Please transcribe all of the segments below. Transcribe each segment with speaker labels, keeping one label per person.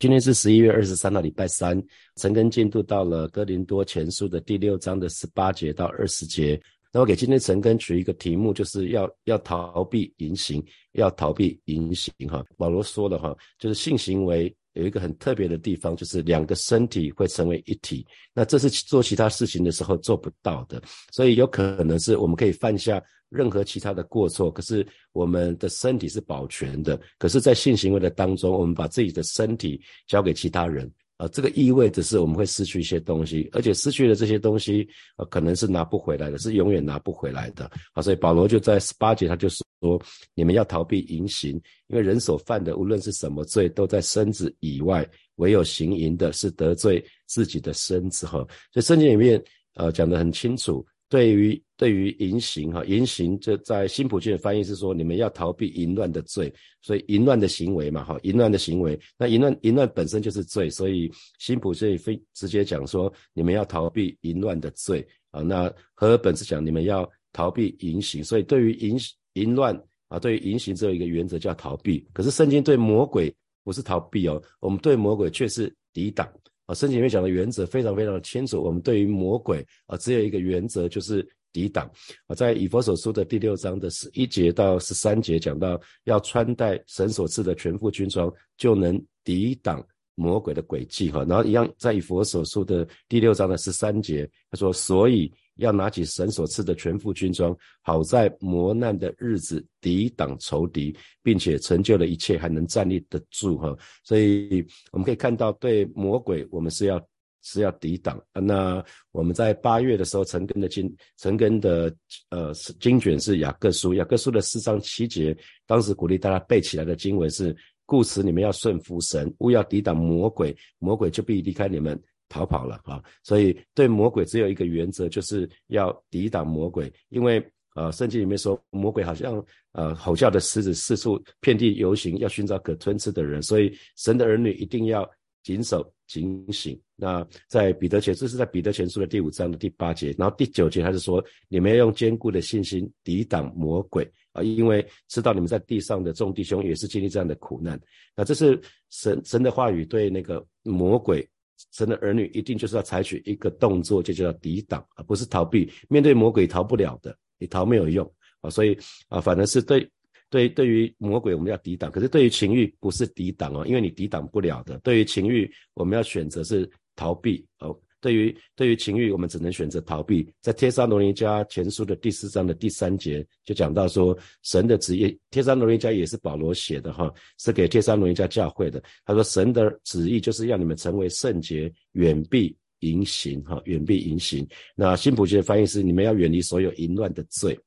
Speaker 1: 今天是十一月二十三号，礼拜三。陈根进度到了哥林多前书的第六章的十八节到二十节。那我给今天陈根取一个题目，就是要要逃避淫行，要逃避淫行。哈，保罗说了哈，就是性行为有一个很特别的地方，就是两个身体会成为一体。那这是做其他事情的时候做不到的，所以有可能是我们可以犯下。任何其他的过错，可是我们的身体是保全的。可是，在性行为的当中，我们把自己的身体交给其他人，啊，这个意味着是我们会失去一些东西，而且失去的这些东西，呃，可能是拿不回来的，是永远拿不回来的。啊，所以保罗就在十八节，他就说：你们要逃避淫行，因为人所犯的无论是什么罪，都在身子以外；唯有行淫的，是得罪自己的身子。哈，所以圣经里面，呃，讲得很清楚。对于对于淫行哈，淫行这在新普京的翻译是说，你们要逃避淫乱的罪，所以淫乱的行为嘛哈，淫乱的行为，那淫乱淫乱本身就是罪，所以新普这里非直接讲说，你们要逃避淫乱的罪啊。那和本是讲你们要逃避淫行，所以对于淫淫乱啊，对于淫行只有一个原则叫逃避。可是圣经对魔鬼不是逃避哦，我们对魔鬼却是抵挡。啊，圣经里面讲的原则非常非常的清楚。我们对于魔鬼啊，只有一个原则，就是抵挡。啊，在以佛所书的第六章的十一节到十三节讲到，要穿戴神所赐的全副军装，就能抵挡魔鬼的诡计。哈，然后一样在以佛所书的第六章的十三节，他说，所以。要拿起神所赐的全副军装，好在磨难的日子抵挡仇敌，并且成就了一切，还能站立得住哈。所以我们可以看到，对魔鬼，我们是要是要抵挡。那我们在八月的时候，陈根的经，陈根的呃经卷是雅各书，雅各书的四章七节，当时鼓励大家背起来的经文是：故此你们要顺服神，勿要抵挡魔鬼，魔鬼就必离开你们。逃跑了啊！所以对魔鬼只有一个原则，就是要抵挡魔鬼。因为呃，圣经里面说，魔鬼好像呃吼叫的狮子，四处遍地游行，要寻找可吞吃的人。所以神的儿女一定要谨守警醒。那在彼得前，这是在彼得前书的第五章的第八节，然后第九节他是说，你们要用坚固的信心抵挡魔鬼啊，因为知道你们在地上的众弟兄也是经历这样的苦难。那这是神神的话语对那个魔鬼。神的儿女一定就是要采取一个动作，就叫抵挡，而不是逃避。面对魔鬼逃不了的，你逃没有用啊！所以啊，反而是对对对于魔鬼我们要抵挡，可是对于情欲不是抵挡哦，因为你抵挡不了的。对于情欲，我们要选择是逃避哦。对于对于情欲，我们只能选择逃避。在《天沙罗尼迦前书》的第四章的第三节就讲到说，神的旨意，《天沙罗尼迦也是保罗写的哈，是给天沙罗尼迦教会的。他说，神的旨意就是让你们成为圣洁，远避淫行哈，远避淫行。那新普世的翻译是，你们要远离所有淫乱的罪。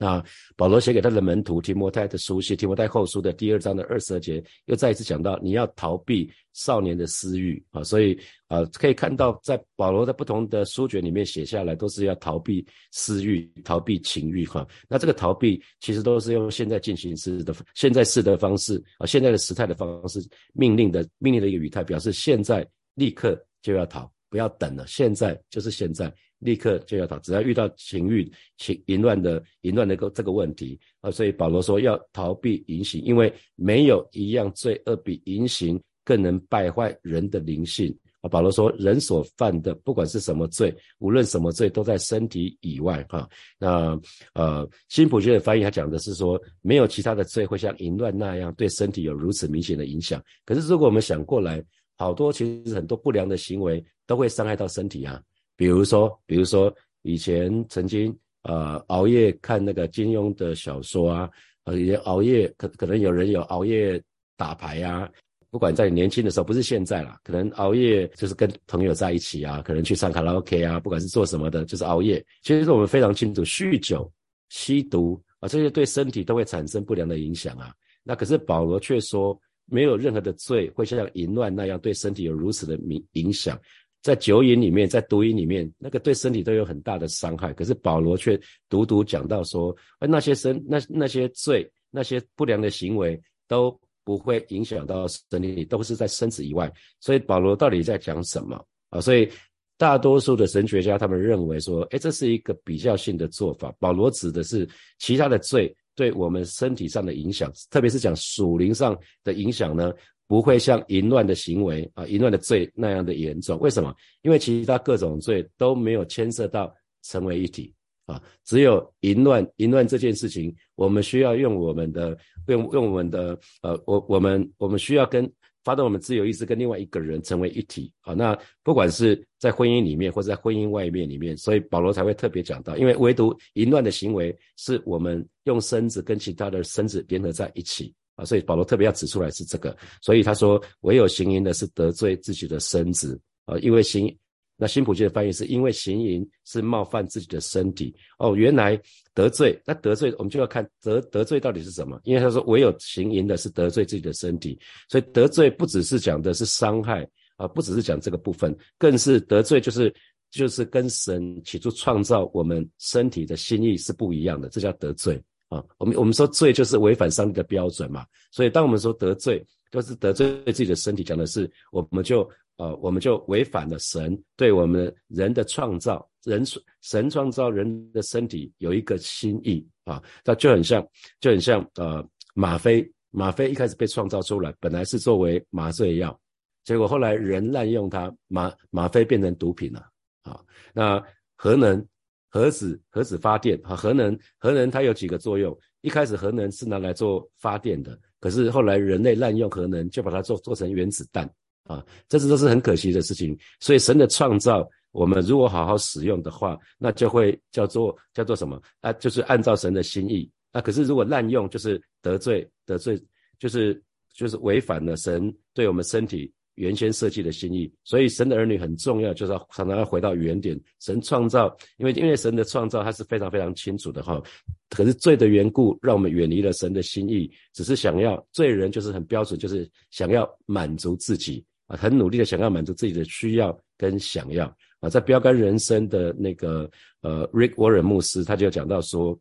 Speaker 1: 那保罗写给他的门徒提摩太的书信，提摩太后书的第二章的二十二节，又再一次讲到你要逃避少年的私欲啊，所以啊，可以看到在保罗的不同的书卷里面写下来，都是要逃避私欲、逃避情欲哈。那这个逃避其实都是用现在进行时的现在式的方式啊，现在的时态的方式，命令的命令的一个语态，表示现在立刻就要逃，不要等了，现在就是现在。立刻就要逃，只要遇到情欲、情淫乱的淫乱的个这个问题啊，所以保罗说要逃避淫行，因为没有一样罪恶比淫行更能败坏人的灵性啊。保罗说，人所犯的不管是什么罪，无论什么罪，都在身体以外哈。那呃，新普学的翻译他讲的是说，没有其他的罪会像淫乱那样对身体有如此明显的影响。可是如果我们想过来，好多其实很多不良的行为都会伤害到身体啊。比如说，比如说以前曾经呃熬夜看那个金庸的小说啊，呃也熬夜可可能有人有熬夜打牌呀，不管在年轻的时候，不是现在啦，可能熬夜就是跟朋友在一起啊，可能去唱卡拉 OK 啊，不管是做什么的，就是熬夜。其实我们非常清楚，酗酒、吸毒啊，这些对身体都会产生不良的影响啊。那可是保罗却说，没有任何的罪会像淫乱那样对身体有如此的影影响。在酒瘾里面，在毒瘾里面，那个对身体都有很大的伤害。可是保罗却独独讲到说，哎，那些身那那些罪，那些不良的行为都不会影响到身体，都是在身子以外。所以保罗到底在讲什么啊？所以大多数的神学家他们认为说，哎，这是一个比较性的做法。保罗指的是其他的罪对我们身体上的影响，特别是讲属灵上的影响呢。不会像淫乱的行为啊，淫乱的罪那样的严重。为什么？因为其他各种罪都没有牵涉到成为一体啊，只有淫乱，淫乱这件事情，我们需要用我们的用用我们的呃，我我们我们需要跟发动我们自由意志跟另外一个人成为一体啊。那不管是在婚姻里面或者在婚姻外面里面，所以保罗才会特别讲到，因为唯独淫乱的行为是我们用身子跟其他的身子联合在一起。啊，所以保罗特别要指出来是这个，所以他说唯有行淫的是得罪自己的身子。啊，因为行那新普京的翻译是因为行淫是冒犯自己的身体。哦，原来得罪那得罪我们就要看得得罪到底是什么，因为他说唯有行淫的是得罪自己的身体，所以得罪不只是讲的是伤害啊，不只是讲这个部分，更是得罪就是就是跟神起初创造我们身体的心意是不一样的，这叫得罪。啊，我们我们说罪就是违反上帝的标准嘛，所以当我们说得罪，就是得罪自己的身体，讲的是我们就呃我们就违反了神对我们人的创造，人神创造人的身体有一个心意啊，那就很像就很像呃吗啡，吗啡一开始被创造出来，本来是作为麻醉药，结果后来人滥用它，吗吗啡变成毒品了啊，那核能。核子核子发电啊，核能核能它有几个作用？一开始核能是拿来做发电的，可是后来人类滥用核能，就把它做做成原子弹啊，这是都是很可惜的事情。所以神的创造，我们如果好好使用的话，那就会叫做叫做什么？啊，就是按照神的心意。那可是如果滥用，就是得罪得罪，就是就是违反了神对我们身体。原先设计的心意，所以神的儿女很重要，就是要常常要回到原点。神创造，因为因为神的创造它是非常非常清楚的哈。可是罪的缘故，让我们远离了神的心意，只是想要罪人就是很标准，就是想要满足自己啊，很努力的想要满足自己的需要跟想要啊。在标杆人生的那个呃，Rick Warren 牧师他就讲到说，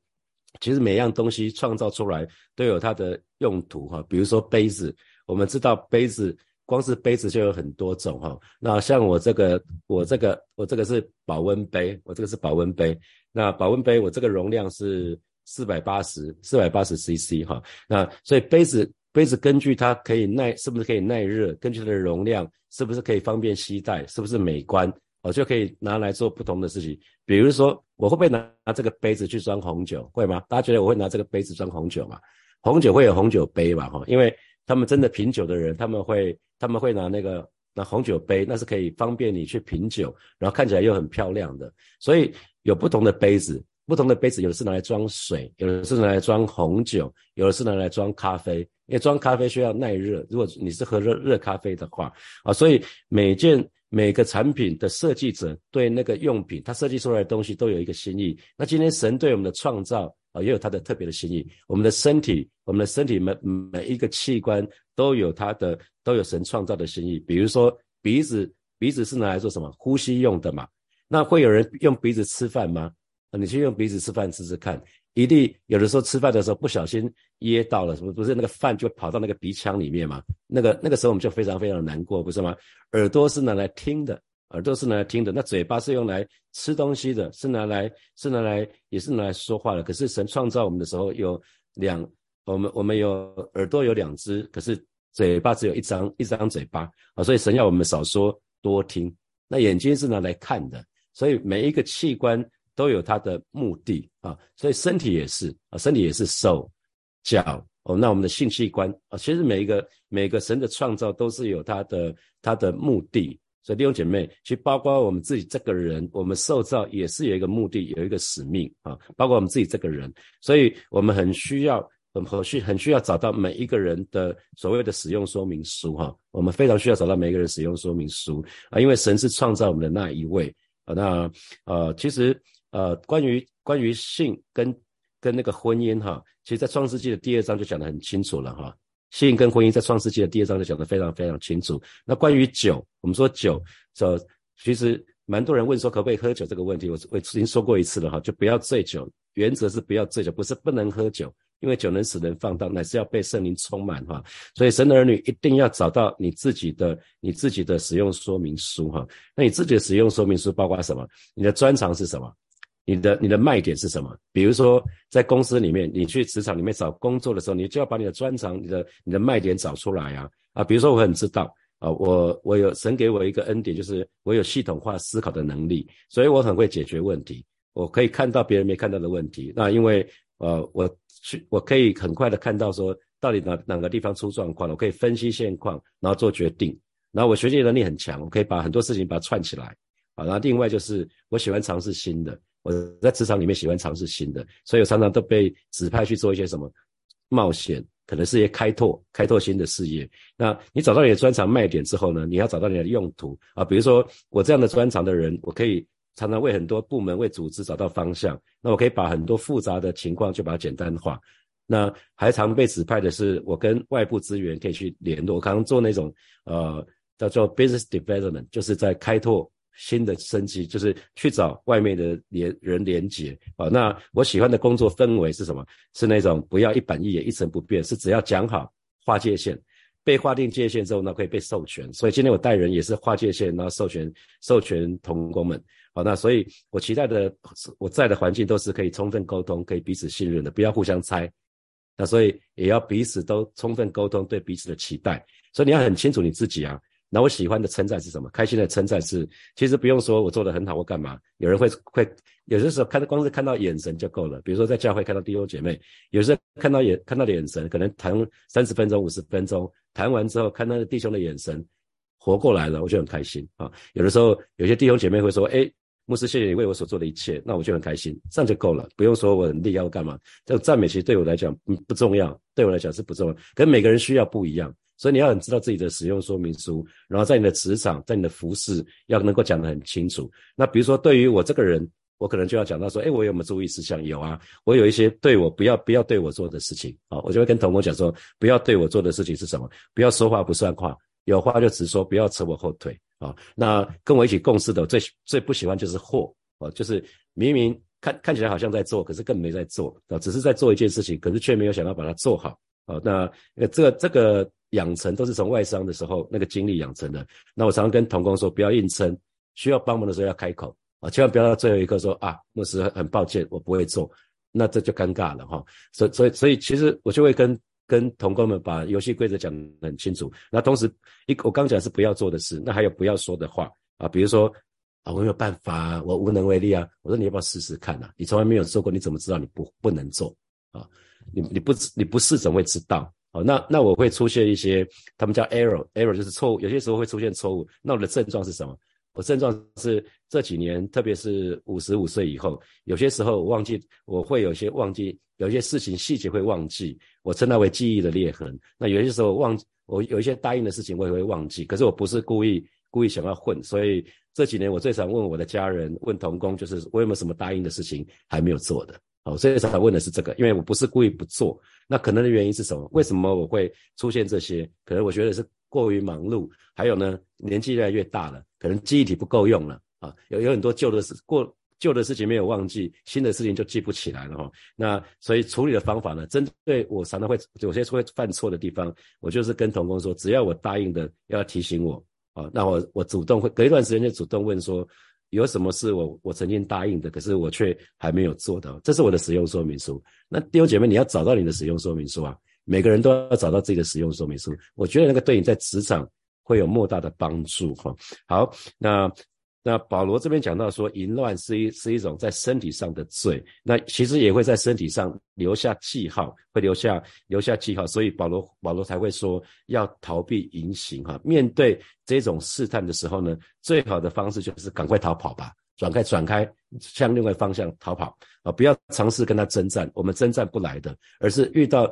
Speaker 1: 其实每样东西创造出来都有它的用途哈。比如说杯子，我们知道杯子。光是杯子就有很多种哈，那像我这个，我这个，我这个是保温杯，我这个是保温杯。那保温杯我这个容量是四百八十，四百八十 CC 哈。那所以杯子，杯子根据它可以耐，是不是可以耐热？根据它的容量，是不是可以方便携带？是不是美观？我就可以拿来做不同的事情。比如说，我会不会拿拿这个杯子去装红酒？会吗？大家觉得我会拿这个杯子装红酒吗？红酒会有红酒杯吧？哈，因为他们真的品酒的人，他们会。他们会拿那个拿红酒杯，那是可以方便你去品酒，然后看起来又很漂亮的。所以有不同的杯子，不同的杯子有的是拿来装水，有的是拿来装红酒，有的是拿来装咖啡。因为装咖啡需要耐热，如果你是喝热热咖啡的话啊，所以每件每个产品的设计者对那个用品，他设计出来的东西都有一个心意。那今天神对我们的创造。啊，也有它的特别的心意。我们的身体，我们的身体每每一个器官都有它的，都有神创造的心意。比如说鼻子，鼻子是拿来做什么？呼吸用的嘛。那会有人用鼻子吃饭吗？你去用鼻子吃饭试试看，一定有的时候吃饭的时候不小心噎到了，什么不是那个饭就跑到那个鼻腔里面嘛？那个那个时候我们就非常非常难过，不是吗？耳朵是拿来听的。耳朵是拿来听的，那嘴巴是用来吃东西的，是拿来是拿来也是拿来说话的。可是神创造我们的时候有两，我们我们有耳朵有两只，可是嘴巴只有一张一张嘴巴。啊，所以神要我们少说多听。那眼睛是拿来看的，所以每一个器官都有它的目的。啊，所以身体也是。啊，身体也是手脚。哦，那我们的性器官。啊，其实每一个每个神的创造都是有它的它的目的。所以弟兄姐妹，其实包括我们自己这个人，我们受造也是有一个目的，有一个使命啊。包括我们自己这个人，所以我们很需要，很很需很需要找到每一个人的所谓的使用说明书哈。我们非常需要找到每一个人使用说明书啊，因为神是创造我们的那一位啊。那呃，其实呃，关于关于性跟跟那个婚姻哈，其实在创世纪的第二章就讲得很清楚了哈。性跟婚姻在创世纪的第二章就讲得非常非常清楚。那关于酒，我们说酒，这其实蛮多人问说可不可以喝酒这个问题，我我已经说过一次了哈，就不要醉酒，原则是不要醉酒，不是不能喝酒，因为酒能使人放荡，乃是要被圣灵充满哈。所以神儿女一定要找到你自己的你自己的使用说明书哈。那你自己的使用说明书包括什么？你的专长是什么？你的你的卖点是什么？比如说，在公司里面，你去职场里面找工作的时候，你就要把你的专长、你的你的卖点找出来啊。啊。比如说我很知道啊，我我有神给我一个恩典，就是我有系统化思考的能力，所以我很会解决问题。我可以看到别人没看到的问题。那因为呃，我去我可以很快的看到说到底哪哪个地方出状况了，我可以分析现况，然后做决定。然后我学习能力很强，我可以把很多事情把它串起来。啊，然后另外就是我喜欢尝试新的，我在职场里面喜欢尝试新的，所以我常常都被指派去做一些什么冒险，可能是一些开拓、开拓新的事业。那你找到你的专长卖点之后呢，你要找到你的用途啊。比如说我这样的专长的人，我可以常常为很多部门、为组织找到方向。那我可以把很多复杂的情况就把它简单化。那还常被指派的是我跟外部资源可以去联络，我可能做那种呃叫做 business development，就是在开拓。新的升级就是去找外面的连人连接啊。那我喜欢的工作氛围是什么？是那种不要一板一眼、一成不变，是只要讲好划界限，被划定界限之后呢，可以被授权。所以今天我带人也是划界限，然后授权授权同工们。好，那所以我期待的我在的环境都是可以充分沟通、可以彼此信任的，不要互相猜。那所以也要彼此都充分沟通对彼此的期待。所以你要很清楚你自己啊。那我喜欢的称赞是什么？开心的称赞是，其实不用说我做的很好或干嘛，有人会会，有些时候看光是看到眼神就够了。比如说在教会看到弟兄姐妹，有时候看到眼看到的眼神，可能谈三十分钟、五十分钟，谈完之后看到弟兄的眼神活过来了，我就很开心啊。有的时候有些弟兄姐妹会说，哎，牧师谢谢你为我所做的一切，那我就很开心，这样就够了，不用说我很厉害或干嘛。这个赞美其实对我来讲不重要，对我来讲是不重要，跟每个人需要不一样。所以你要很知道自己的使用说明书，然后在你的职场，在你的服饰要能够讲得很清楚。那比如说对于我这个人，我可能就要讲到说，哎，我有没有注意事项？有啊，我有一些对我不要不要对我做的事情啊，我就会跟同工讲说，不要对我做的事情是什么？不要说话不算话，有话就直说，不要扯我后腿啊。那跟我一起共事的最最不喜欢就是祸啊，就是明明看看起来好像在做，可是更没在做啊，只是在做一件事情，可是却没有想到把它做好啊。那呃这个这个。养成都是从外伤的时候那个经历养成的。那我常常跟童工说，不要硬撑，需要帮忙的时候要开口啊，千万不要到最后一刻说啊，牧师很抱歉，我不会做，那这就尴尬了哈。所所以所以其实我就会跟跟童工们把游戏规则讲得很清楚。那同时一我刚讲是不要做的事，那还有不要说的话啊，比如说啊我没有办法，我无能为力啊。我说你要不要试试看啊？你从来没有做过，你怎么知道你不不能做啊？你你不你不试怎么会知道？好，那那我会出现一些，他们叫 error，error 就是错误，有些时候会出现错误。那我的症状是什么？我症状是这几年，特别是五十五岁以后，有些时候我忘记，我会有些忘记，有些事情细节会忘记，我称它为记忆的裂痕。那有些时候忘，我有一些答应的事情我也会忘记，可是我不是故意故意想要混，所以这几年我最常问我的家人，问同工，就是我有没有什么答应的事情还没有做的。好，所以才问的是这个，因为我不是故意不做，那可能的原因是什么？为什么我会出现这些？可能我觉得是过于忙碌，还有呢，年纪越来越大了，可能记忆体不够用了啊，有有很多旧的事过旧的事情没有忘记，新的事情就记不起来了哈。那所以处理的方法呢，针对我常常会有些会犯错的地方，我就是跟童工说，只要我答应的要提醒我啊，那我我主动会隔一段时间就主动问说。有什么是我我曾经答应的，可是我却还没有做到，这是我的使用说明书。那弟兄姐妹，你要找到你的使用说明书啊！每个人都要找到自己的使用说明书。我觉得那个对你在职场会有莫大的帮助哈。好，那。那保罗这边讲到说，淫乱是一是一种在身体上的罪，那其实也会在身体上留下记号，会留下留下记号，所以保罗保罗才会说要逃避淫行哈。面对这种试探的时候呢，最好的方式就是赶快逃跑吧，转开转开，向另外方向逃跑啊，不要尝试跟他征战，我们征战不来的，而是遇到。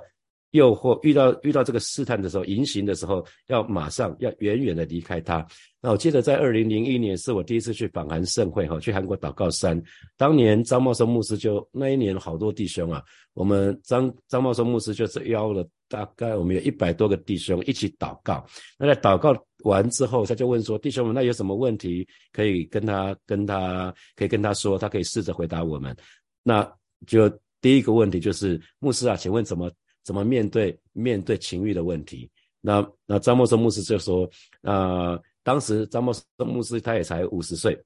Speaker 1: 诱惑遇到遇到这个试探的时候，隐形的时候，要马上要远远的离开他。那我记得在二零零一年是我第一次去访韩盛会哈，去韩国祷告山。当年张茂松牧师就那一年好多弟兄啊，我们张张茂松牧师就是邀了大概我们有一百多个弟兄一起祷告。那在祷告完之后，他就问说：“弟兄们，那有什么问题可以跟他跟他可以跟他说，他可以试着回答我们。”那就第一个问题就是牧师啊，请问怎么？怎么面对面对情欲的问题？那那张默生牧师就说，呃，当时张默生牧师他也才五十岁，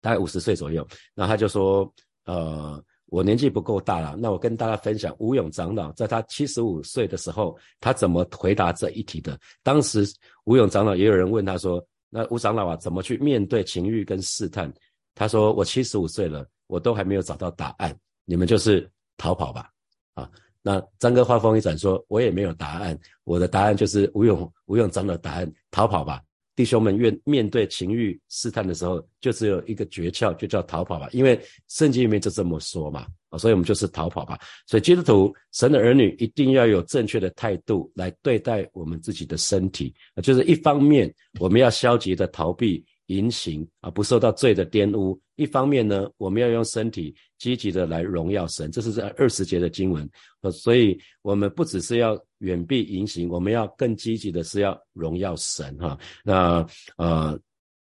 Speaker 1: 大概五十岁左右。那他就说，呃，我年纪不够大了，那我跟大家分享吴勇长老在他七十五岁的时候，他怎么回答这一题的。当时吴勇长老也有人问他说：“那吴长老啊，怎么去面对情欲跟试探？”他说：“我七十五岁了，我都还没有找到答案，你们就是逃跑吧。”啊，那张哥话锋一转说：“我也没有答案，我的答案就是吴勇吴勇章的答案，逃跑吧。”弟兄们，愿面对情欲试探的时候，就只有一个诀窍，就叫逃跑吧。因为圣经里面就这么说嘛，啊，所以我们就是逃跑吧。所以基督徒、神的儿女一定要有正确的态度来对待我们自己的身体，就是一方面我们要消极的逃避。淫行啊，不受到罪的玷污。一方面呢，我们要用身体积极的来荣耀神，这是在二十节的经文。呃，所以我们不只是要远避淫行，我们要更积极的是要荣耀神哈。那呃，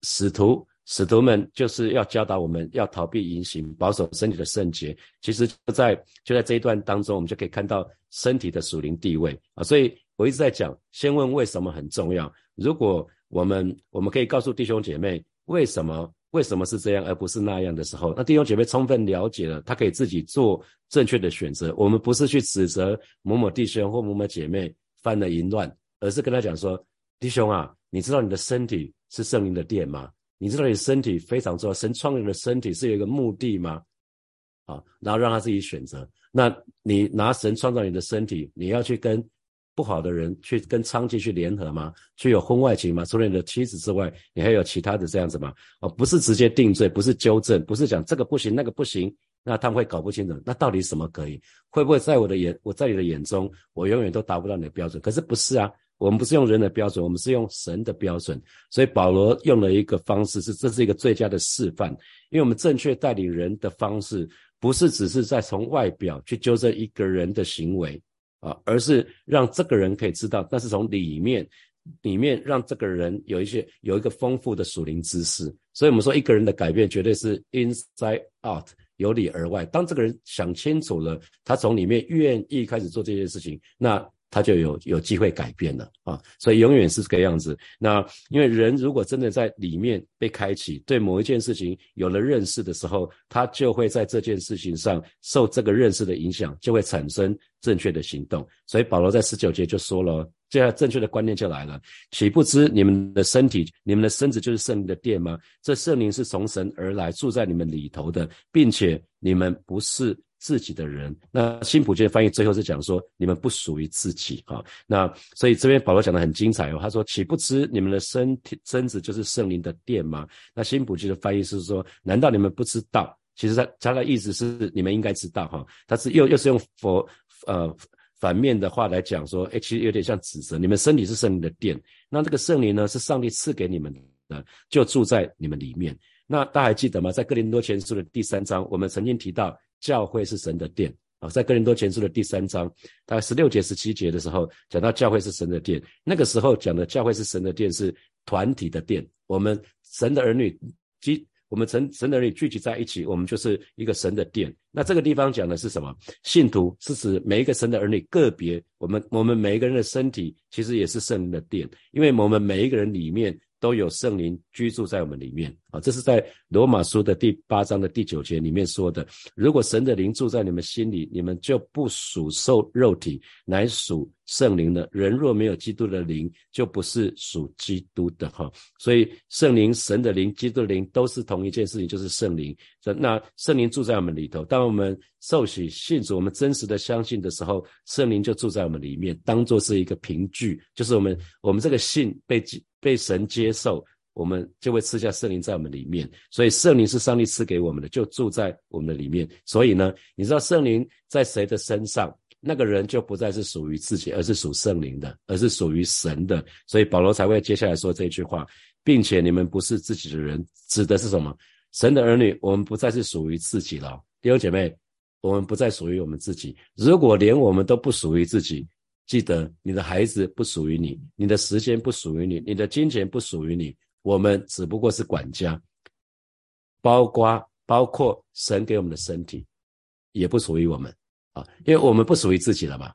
Speaker 1: 使徒使徒们就是要教导我们要逃避淫行，保守身体的圣洁。其实就在就在这一段当中，我们就可以看到身体的属灵地位啊。所以我一直在讲，先问为什么很重要。如果我们我们可以告诉弟兄姐妹，为什么为什么是这样，而不是那样的时候，那弟兄姐妹充分了解了，他可以自己做正确的选择。我们不是去指责某某弟兄或某某姐妹犯了淫乱，而是跟他讲说：弟兄啊，你知道你的身体是圣灵的殿吗？你知道你身体非常重要，神创造的身体是有一个目的吗？啊，然后让他自己选择。那你拿神创造你的身体，你要去跟。不好的人去跟娼妓去联合吗？去有婚外情吗？除了你的妻子之外，你还有其他的这样子吗？哦，不是直接定罪，不是纠正，不是讲这个不行那个不行，那他们会搞不清楚，那到底什么可以？会不会在我的眼，我在你的眼中，我永远都达不到你的标准？可是不是啊，我们不是用人的标准，我们是用神的标准。所以保罗用了一个方式，是这是一个最佳的示范，因为我们正确带领人的方式，不是只是在从外表去纠正一个人的行为。啊，而是让这个人可以知道，但是从里面，里面让这个人有一些有一个丰富的属灵知识。所以，我们说一个人的改变绝对是 inside out，由里而外。当这个人想清楚了，他从里面愿意开始做这件事情，那。他就有有机会改变了啊，所以永远是这个样子。那因为人如果真的在里面被开启，对某一件事情有了认识的时候，他就会在这件事情上受这个认识的影响，就会产生正确的行动。所以保罗在十九节就说了，这样正确的观念就来了：岂不知你们的身体、你们的身子就是圣灵的殿吗？这圣灵是从神而来，住在你们里头的，并且你们不是。自己的人，那新普的翻译最后是讲说，你们不属于自己哈。那所以这边保罗讲的很精彩哦，他说岂不知你们的身体身子就是圣灵的殿吗？那新普的翻译是说，难道你们不知道？其实他他的意思是你们应该知道哈。他是又又是用佛呃反面的话来讲说，哎，其实有点像指责你们身体是圣灵的殿。那这个圣灵呢，是上帝赐给你们的，就住在你们里面。那大家还记得吗？在哥林多前书的第三章，我们曾经提到。教会是神的殿啊，在哥林多前书的第三章，大概十六节、十七节的时候，讲到教会是神的殿。那个时候讲的教会是神的殿，是团体的殿。我们神的儿女集，我们神神的儿女聚集在一起，我们就是一个神的殿。那这个地方讲的是什么？信徒是指每一个神的儿女个别，我们我们每一个人的身体其实也是圣灵的殿，因为我们每一个人里面。都有圣灵居住在我们里面啊，这是在罗马书的第八章的第九节里面说的。如果神的灵住在你们心里，你们就不属受肉体，乃属圣灵的。人若没有基督的灵，就不是属基督的哈。所以圣灵、神的灵、基督的灵都是同一件事情，就是圣灵。那圣灵住在我们里头，当我们受洗信主，我们真实的相信的时候，圣灵就住在我们里面，当做是一个凭据，就是我们我们这个信被被神接受，我们就会赐下圣灵在我们里面。所以圣灵是上帝赐给我们的，就住在我们的里面。所以呢，你知道圣灵在谁的身上，那个人就不再是属于自己，而是属圣灵的，而是属于神的。所以保罗才会接下来说这句话，并且你们不是自己的人，指的是什么？神的儿女，我们不再是属于自己了。弟兄姐妹，我们不再属于我们自己。如果连我们都不属于自己，记得你的孩子不属于你，你的时间不属于你，你的金钱不属于你，我们只不过是管家，包括包括神给我们的身体，也不属于我们啊，因为我们不属于自己了嘛。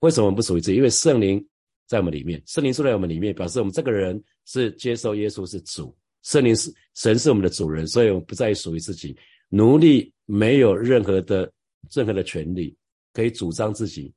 Speaker 1: 为什么不属于自己？因为圣灵在我们里面，圣灵住在我们里面，表示我们这个人是接受耶稣是主，圣灵是神是我们的主人，所以我们不再属于自己。奴隶没有任何的任何的权利可以主张自己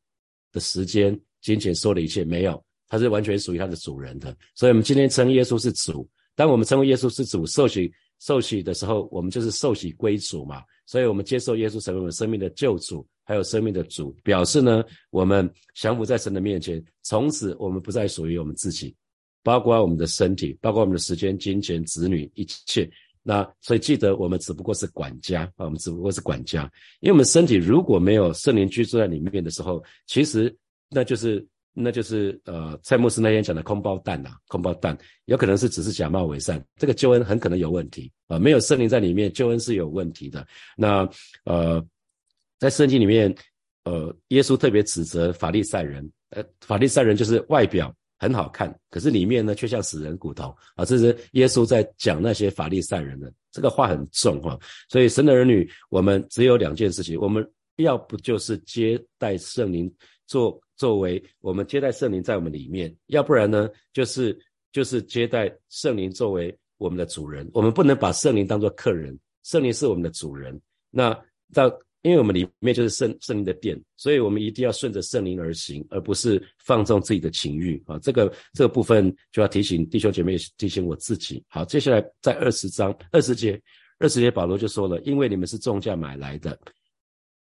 Speaker 1: 的时间、金钱、所有的一切，没有，他是完全属于他的主人的。所以，我们今天称耶稣是主。当我们称为耶稣是主，受洗受洗的时候，我们就是受洗归主嘛。所以，我们接受耶稣成为我们生命的救主，还有生命的主，表示呢，我们降服在神的面前，从此我们不再属于我们自己，包括我们的身体，包括我们的时间、金钱、子女，一切。那所以记得，我们只不过是管家啊，我们只不过是管家，因为我们身体如果没有圣灵居住在里面的时候，其实那就是那就是呃，蔡牧师那天讲的空包蛋呐，空包蛋有可能是只是假冒伪善，这个救恩很可能有问题啊，没有圣灵在里面，救恩是有问题的。那呃，在圣经里面，呃，耶稣特别指责法利赛人，呃，法利赛人就是外表。很好看，可是里面呢却像死人骨头啊！这是耶稣在讲那些法利赛人的这个话很重哈。所以神的儿女，我们只有两件事情：我们要不就是接待圣灵，作作为我们接待圣灵在我们里面；要不然呢，就是就是接待圣灵作为我们的主人。我们不能把圣灵当作客人，圣灵是我们的主人。那到。因为我们里面就是圣圣灵的殿，所以我们一定要顺着圣灵而行，而不是放纵自己的情欲啊。这个这个部分就要提醒弟兄姐妹，提醒我自己。好，接下来在二十章二十节，二十节保罗就说了：因为你们是重价买来的，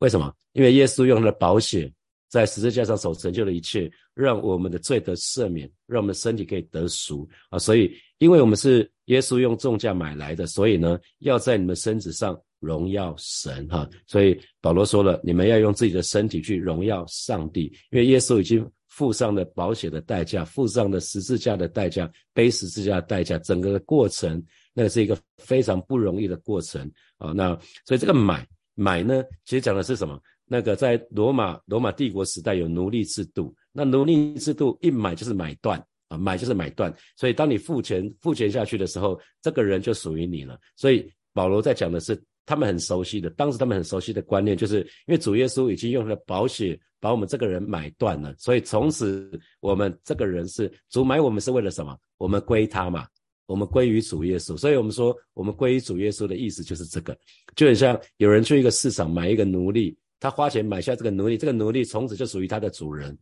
Speaker 1: 为什么？因为耶稣用了宝血在十字架上所成就的一切，让我们的罪得赦免，让我们的身体可以得赎啊。所以，因为我们是耶稣用重价买来的，所以呢，要在你们身子上。荣耀神哈，所以保罗说了，你们要用自己的身体去荣耀上帝，因为耶稣已经付上了保险的代价，付上了十字架的代价，背十字架的代价，整个的过程，那是一个非常不容易的过程啊。那所以这个买买呢，其实讲的是什么？那个在罗马罗马帝国时代有奴隶制度，那奴隶制度一买就是买断啊，买就是买断，所以当你付钱付钱下去的时候，这个人就属于你了。所以保罗在讲的是。他们很熟悉的，当时他们很熟悉的观念，就是因为主耶稣已经用了宝血把我们这个人买断了，所以从此我们这个人是主买我们是为了什么？我们归他嘛，我们归于主耶稣。所以我们说我们归于主耶稣的意思就是这个，就很像有人去一个市场买一个奴隶，他花钱买下这个奴隶，这个奴隶从此就属于他的主人。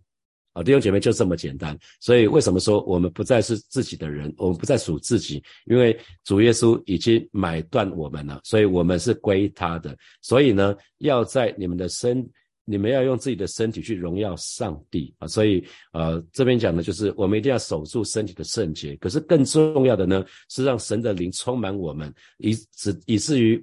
Speaker 1: 啊，弟兄姐妹就这么简单，所以为什么说我们不再是自己的人，我们不再属自己？因为主耶稣已经买断我们了，所以我们是归他的。所以呢，要在你们的身，你们要用自己的身体去荣耀上帝啊。所以呃，这边讲的就是我们一定要守住身体的圣洁。可是更重要的呢，是让神的灵充满我们，以至以至于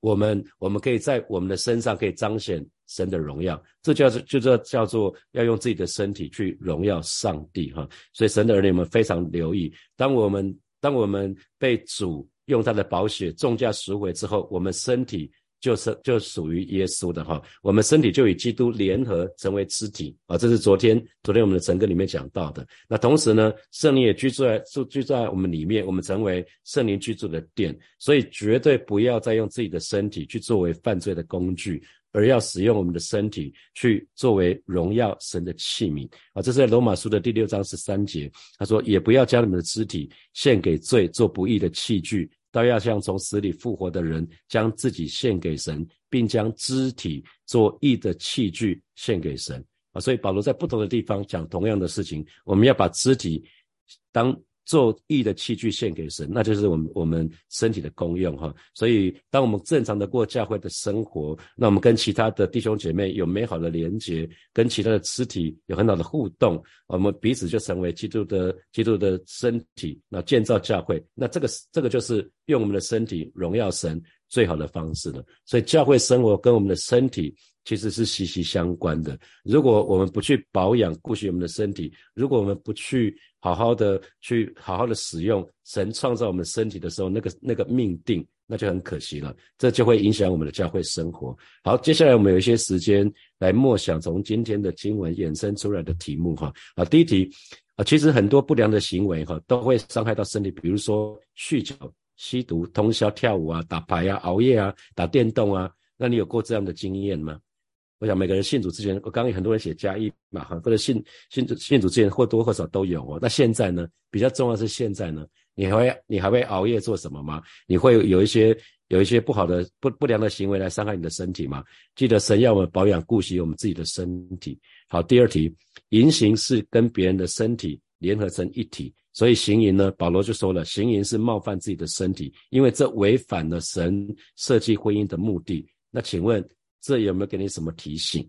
Speaker 1: 我们我们可以在我们的身上可以彰显。神的荣耀，这叫做就这叫做要用自己的身体去荣耀上帝哈。所以神的儿女们非常留意，当我们当我们被主用他的宝血重价赎回之后，我们身体。就是就属于耶稣的哈，我们身体就与基督联合成为肢体啊，这是昨天昨天我们的整个里面讲到的。那同时呢，圣灵也居住在住居在我们里面，我们成为圣灵居住的殿，所以绝对不要再用自己的身体去作为犯罪的工具，而要使用我们的身体去作为荣耀神的器皿啊。这是在罗马书的第六章十三节，他说也不要将你们的肢体献给罪，做不义的器具。都要像从死里复活的人，将自己献给神，并将肢体做义的器具献给神啊！所以保罗在不同的地方讲同样的事情，我们要把肢体当。做义的器具献给神，那就是我们我们身体的功用哈。所以，当我们正常的过教会的生活，那我们跟其他的弟兄姐妹有美好的连结，跟其他的肢体有很好的互动，我们彼此就成为基督的基督的身体，那建造教会，那这个这个就是用我们的身体荣耀神最好的方式了。所以，教会生活跟我们的身体。其实是息息相关的。如果我们不去保养、顾惜我们的身体，如果我们不去好好的、去好好的使用神创造我们身体的时候，那个那个命定，那就很可惜了。这就会影响我们的教会生活。好，接下来我们有一些时间来默想从今天的经文衍生出来的题目哈。啊，第一题啊，其实很多不良的行为哈，都会伤害到身体，比如说酗酒、吸毒、通宵跳舞啊、打牌啊、熬夜啊、打电动啊。那你有过这样的经验吗？我想每个人信主之前，我刚刚有很多人写加一嘛，哈，或者信信主信主之前或多或少都有哦。那现在呢，比较重要是现在呢，你还会你还会熬夜做什么吗？你会有一些有一些不好的不不良的行为来伤害你的身体吗？记得神要我们保养顾惜我们自己的身体。好，第二题，言行是跟别人的身体联合成一体，所以行淫呢，保罗就说了，行淫是冒犯自己的身体，因为这违反了神设计婚姻的目的。那请问这有没有给你什么提醒？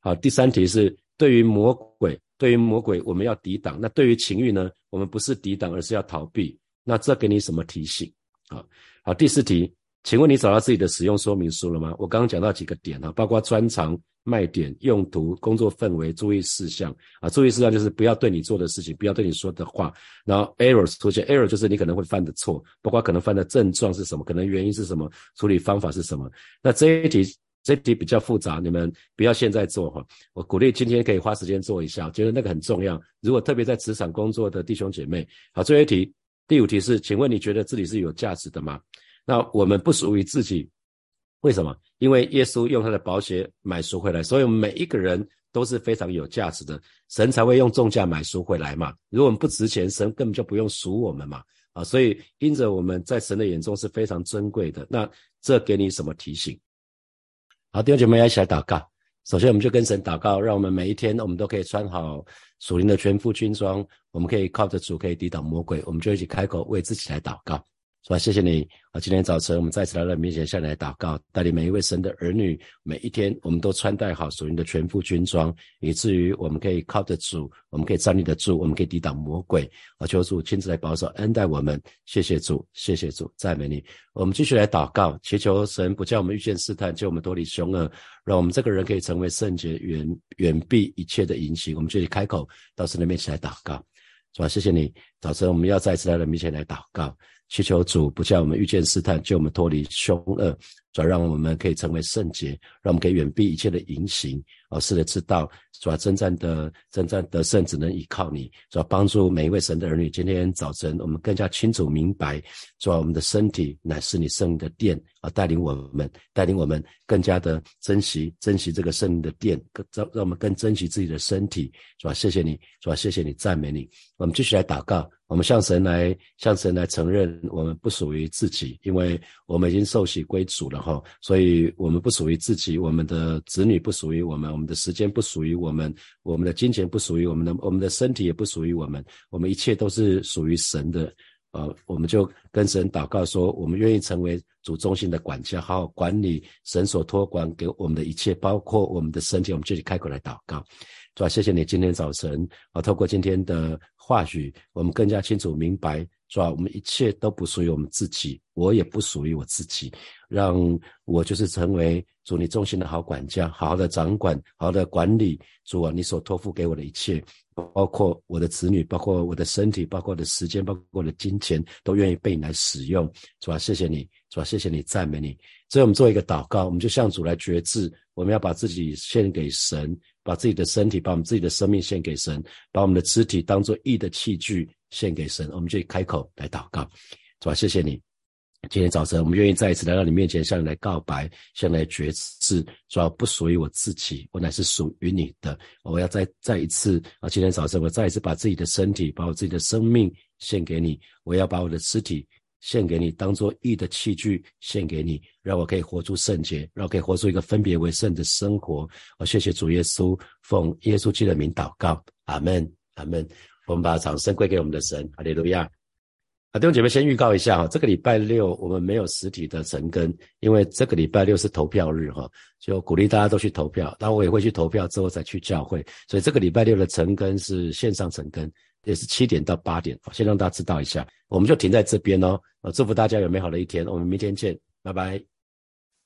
Speaker 1: 好，第三题是对于魔鬼，对于魔鬼我们要抵挡。那对于情欲呢，我们不是抵挡，而是要逃避。那这给你什么提醒？啊，好，第四题，请问你找到自己的使用说明书了吗？我刚刚讲到几个点哈，包括专长、卖点、用途、工作氛围、注意事项啊。注意事项就是不要对你做的事情，不要对你说的话。然后 errors 出现，error 就是你可能会犯的错，包括可能犯的症状是什么，可能原因是什么，处理方法是什么。那这一题，这题比较复杂，你们不要现在做哈。我鼓励今天可以花时间做一下，觉得那个很重要。如果特别在职场工作的弟兄姐妹，好，最后一题。第五题是，请问你觉得自己是有价值的吗？那我们不属于自己，为什么？因为耶稣用他的宝血买赎回来，所以我们每一个人都是非常有价值的，神才会用重价买赎回来嘛。如果我们不值钱，神根本就不用赎我们嘛。啊，所以因着我们在神的眼中是非常珍贵的。那这给你什么提醒？好，弟兄姐妹一起来祷告。首先，我们就跟神祷告，让我们每一天我们都可以穿好属灵的全副军装，我们可以靠着主可以抵挡魔鬼。我们就一起开口为自己来祷告。是吧？谢谢你啊！今天早晨我们再次来到面前，向你来祷告，带领每一位神的儿女，每一天我们都穿戴好属灵的全副军装，以至于我们可以靠得住，我们可以站立得住，我们可以抵挡魔鬼。啊！求主亲自来保守恩待我们。谢谢主，谢谢主，赞美你。我们继续来祷告，祈求神不叫我们遇见试探，救我们脱离凶恶，让我们这个人可以成为圣洁，远远避一切的淫行。我们这里开口到神的面前来祷告，是吧？谢谢你。早晨我们要再次来到面前来祷告。祈求主不叫我们遇见试探，救我们脱离凶恶，主让我们可以成为圣洁，让我们可以远避一切的淫行。哦，是的，知道主要真正的真正得胜，只能依靠你。主要帮助每一位神的儿女。今天早晨，我们更加清楚明白，主要我们的身体乃是你圣灵的殿，啊，带领我们，带领我们更加的珍惜珍惜这个圣灵的殿，更让让我们更珍惜自己的身体。主要谢谢你，主要谢谢你，赞美你。我们继续来祷告。我们向神来，向神来承认我们不属于自己，因为我们已经受洗归主了哈，所以我们不属于自己，我们的子女不属于我们，我们的时间不属于我们，我们的金钱不属于我们的，我们的身体也不属于我们，我们一切都是属于神的。呃，我们就跟神祷告说，我们愿意成为主中心的管家，好好管理神所托管给我们的一切，包括我们的身体。我们自己开口来祷告。是吧？谢谢你今天早晨啊，透过今天的话语，我们更加清楚明白，是吧？我们一切都不属于我们自己，我也不属于我自己，让我就是成为主你中心的好管家，好好的掌管，好好的管理主啊，你所托付给我的一切，包括我的子女，包括我的身体，包括我的时间，包括我的金钱，都愿意被你来使用，是吧？谢谢你，是吧？谢谢你，赞美你。所以我们做一个祷告，我们就向主来决志，我们要把自己献给神。把自己的身体，把我们自己的生命献给神，把我们的肢体当做义的器具献给神，我们就开口来祷告，是吧？谢谢你，今天早晨我们愿意再一次来到你面前，向你来告白，向你来决志，说不属于我自己，我乃是属于你的。我要再再一次啊，今天早晨我再一次把自己的身体，把我自己的生命献给你，我要把我的肢体。献给你，当做义的器具献给你，让我可以活出圣洁，让我可以活出一个分别为圣的生活。我谢谢主耶稣，奉耶稣基督的名祷告，阿门，阿门。我们把掌声归给我们的神，哈利路亚。啊，弟兄姐妹，先预告一下哈，这个礼拜六我们没有实体的成根，因为这个礼拜六是投票日哈，就鼓励大家都去投票。当然我也会去投票之后再去教会，所以这个礼拜六的成根是线上成根。也是七点到八点，先让大家知道一下，我们就停在这边哦。祝福大家有美好的一天，我们明天见，拜拜。